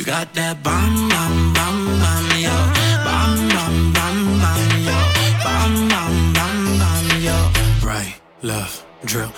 You got that bomb, bomb, bomb, bomb, yo. Bomb, bomb, bomb, bomb, yo. Bomb, bomb, bomb, bomb, yo. Right, love, drill.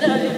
Yeah.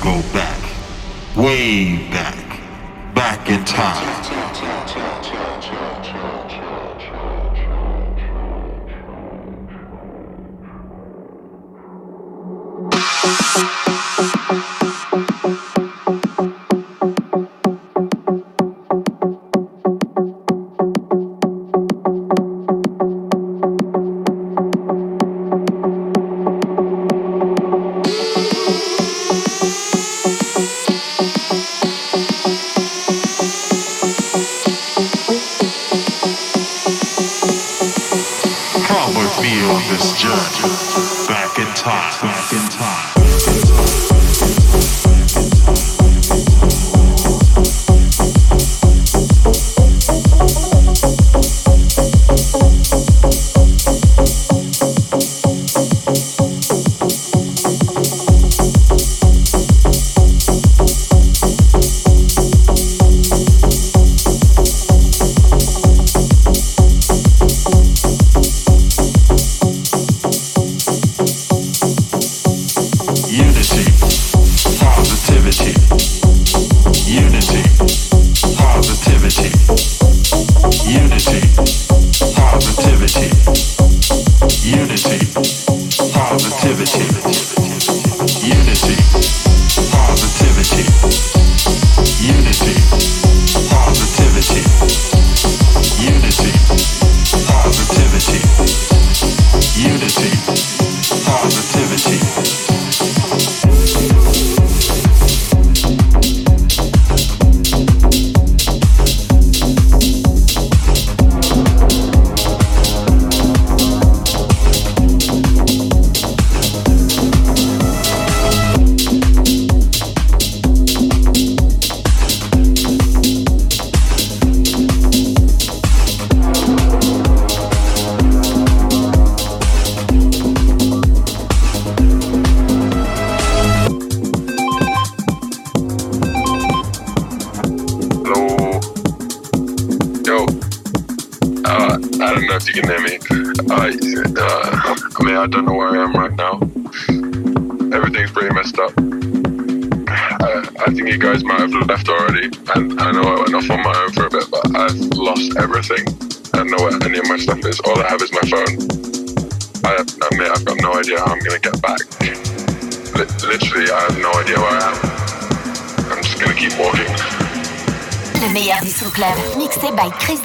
go back,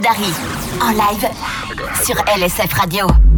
Darry. En live sur LSF Radio.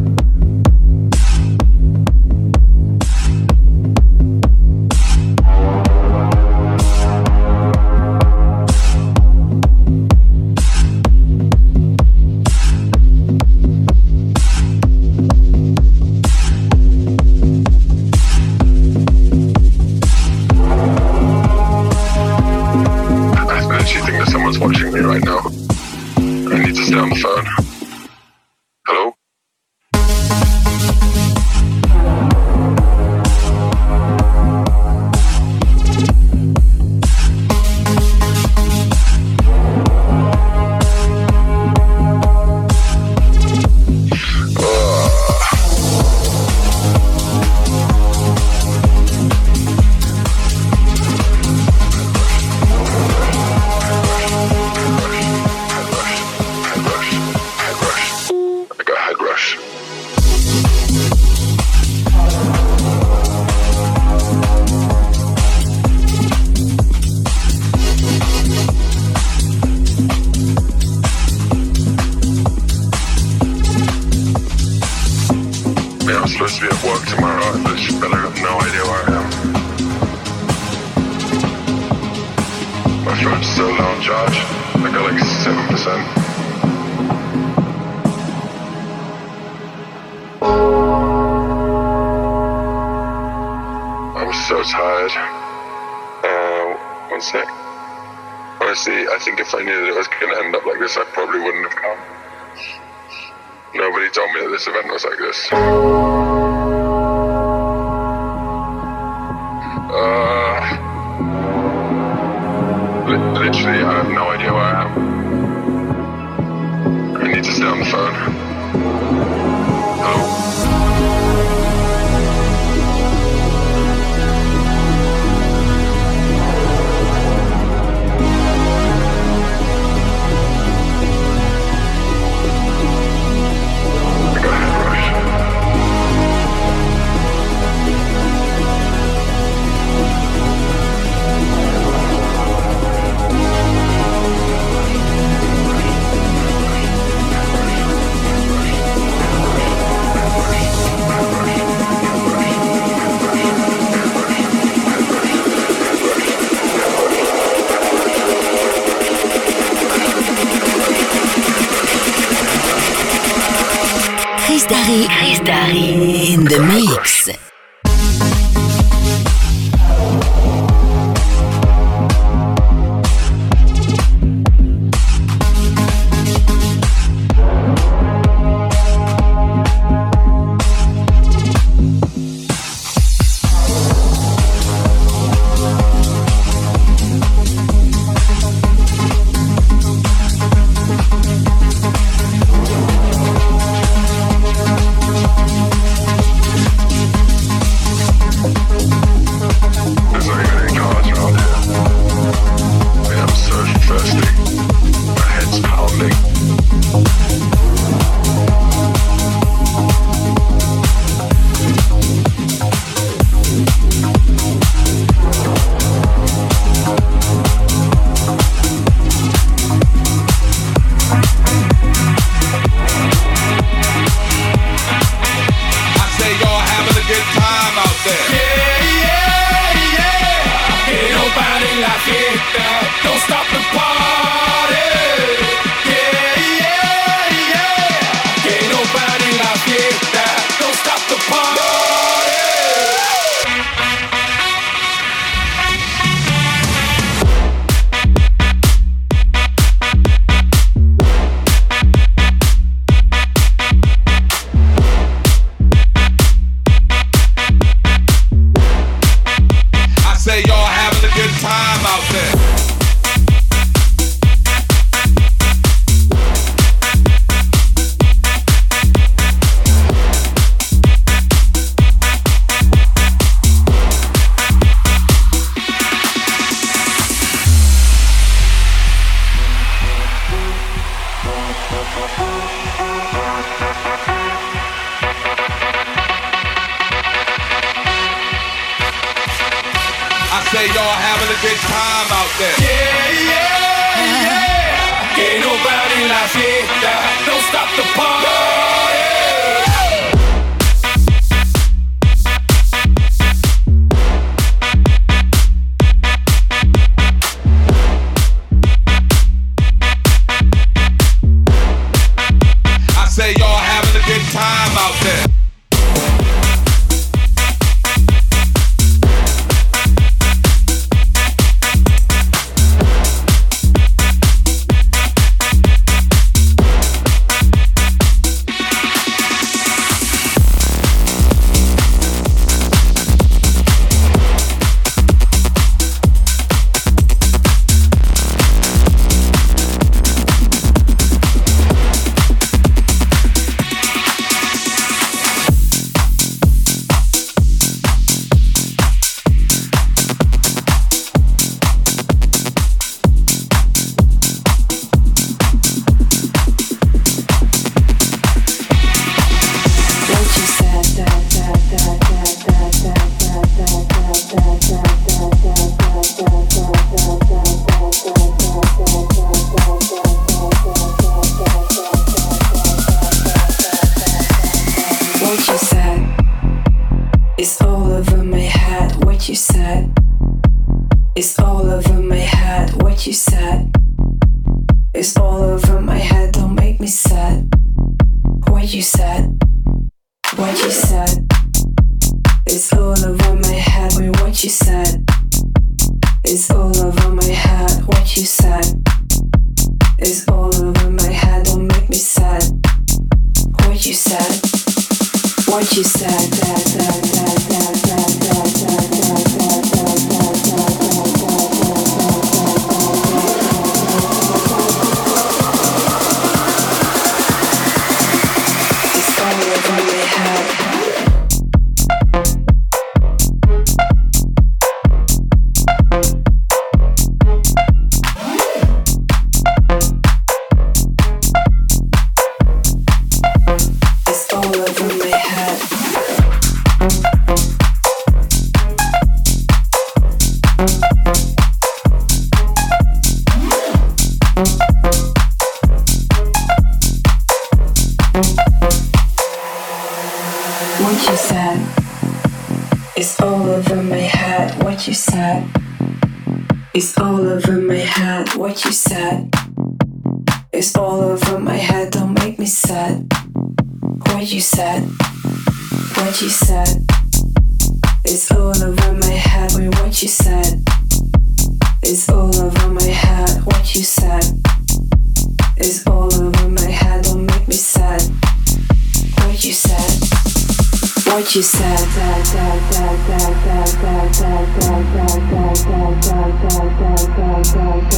Thank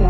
you.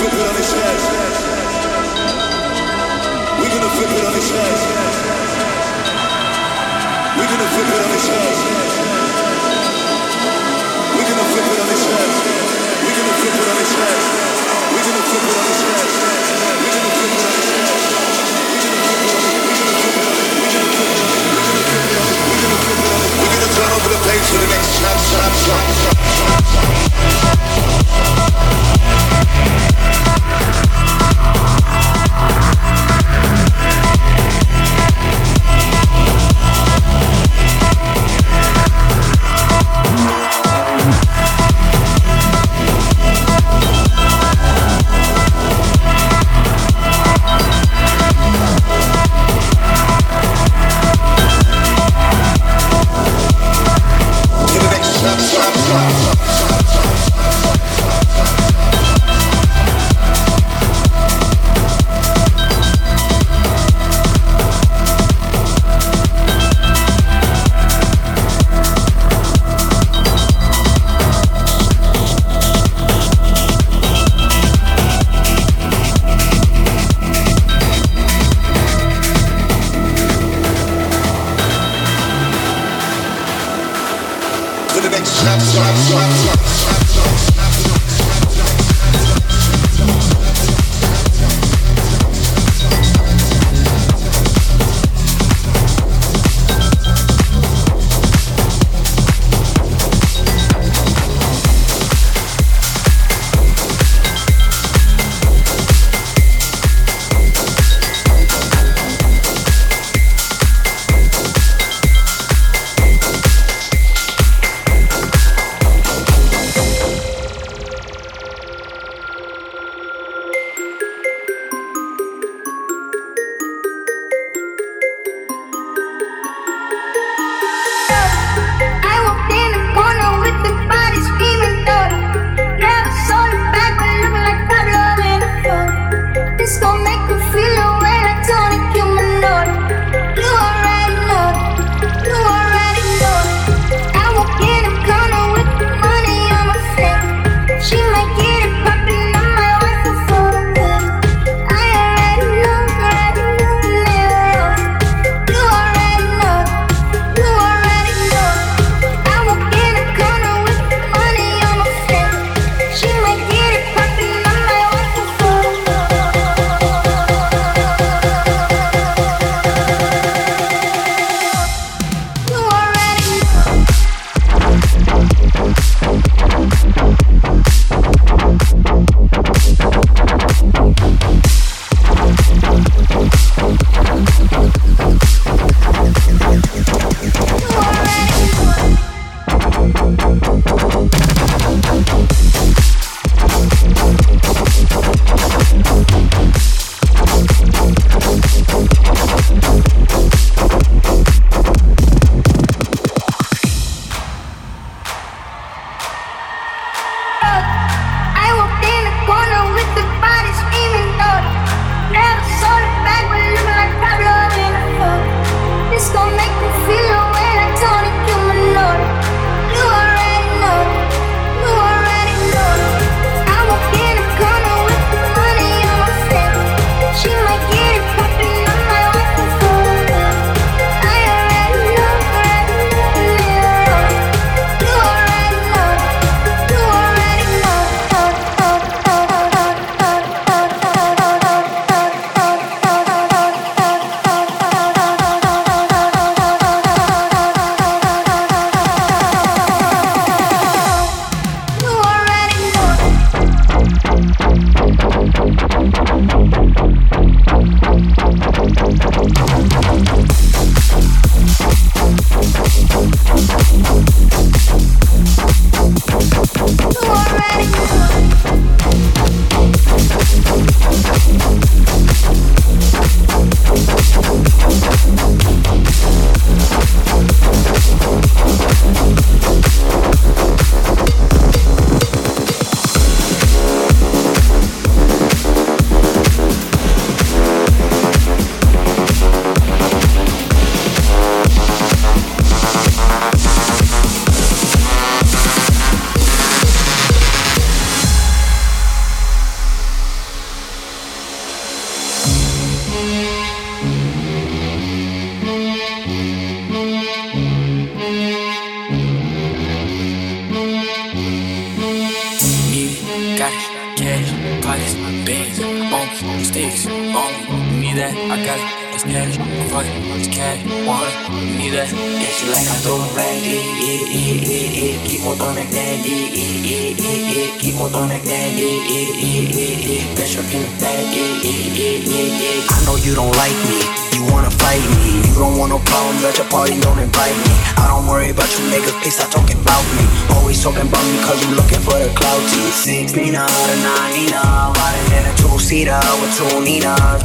flip it on his head. We're gonna flip it on his head. We're gonna flip it on his head. We're gonna flip it on his head. We're gonna flip it on his head. We're gonna flip it on his head. We're gonna flip it on his head. We're gonna turn over the page for the next chapter.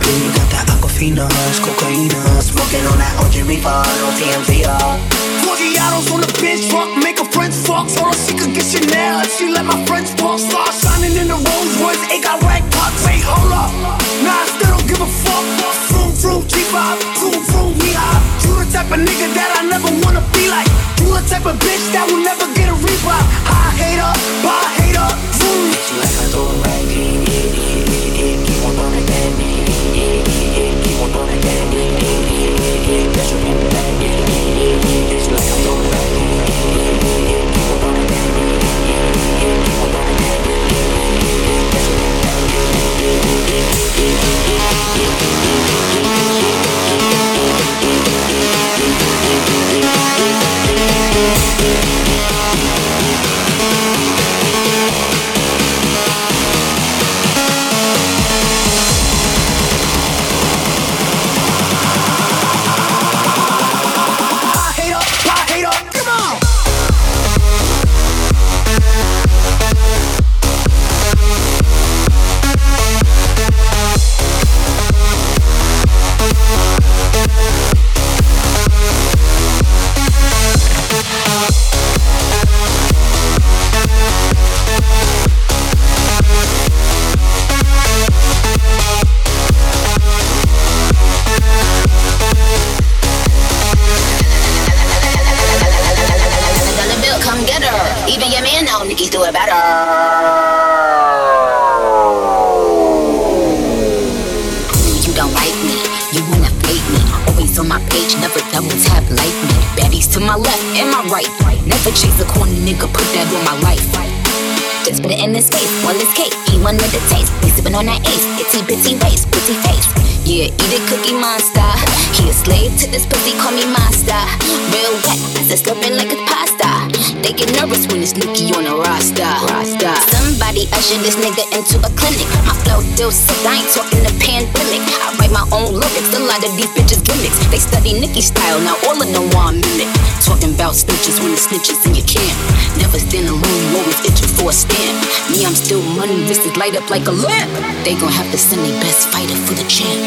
You got that aquafina, cocaina. Smoking on that OG reefer, no TMZ, uh. Forgiatos on the bench truck, make a friends fuck. Her she could get Chanel if she let my friends walk. Star shining in the Rolls Royce, it got red cuts. Wait, hold up. Nah, I still don't give a fuck. Vroom, vroom, G5, vroom, vroom, yeah. You the type of nigga that I never wanna be like. You the type of bitch that will never get a rebuy. High hater, bye hater, vroom. She like I yeah, yeah, yeah, yeah. Música usher this lookin like a pasta they get nervous when this Nicki on a rise style somebody should this nigga into a clinic. My flow still sick, I ain't talking the pandemic. I write my own lyrics, a lot of these bitches gimmicks. They study Nicki style, now all of them want mimic. Talking about snitches when the snitches in your camp. Never stand alone, you always itching for a stamp. Me, I'm still money, wristed light up like a lamp. They gon' have to send their best fighter for the champ.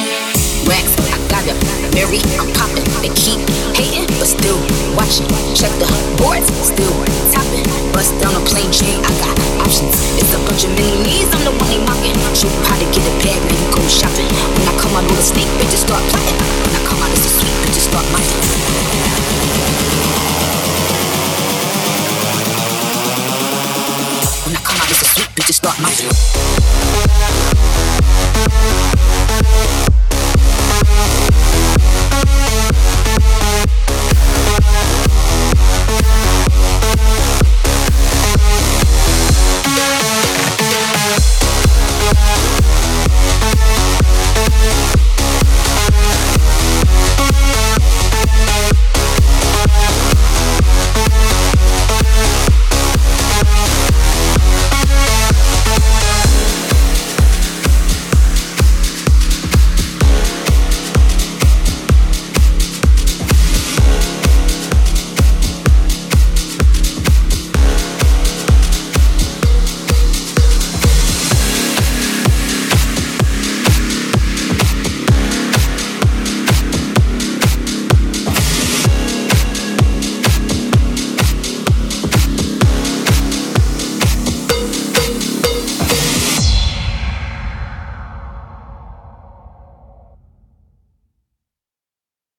Racks, I got it. Mary, I'm popping. They keep hating, but still watching. Check the boards, still topping. Bust down a plane chain, I got options. It's a bunch of mini me's, I'm the one they mocking. you how to get a bag when you go shopping. When I come out on the sneak, bitches start plotting. When I come out it's a sweet, bitches start mocking. When I come out, it's a sweet bitch, start my Thank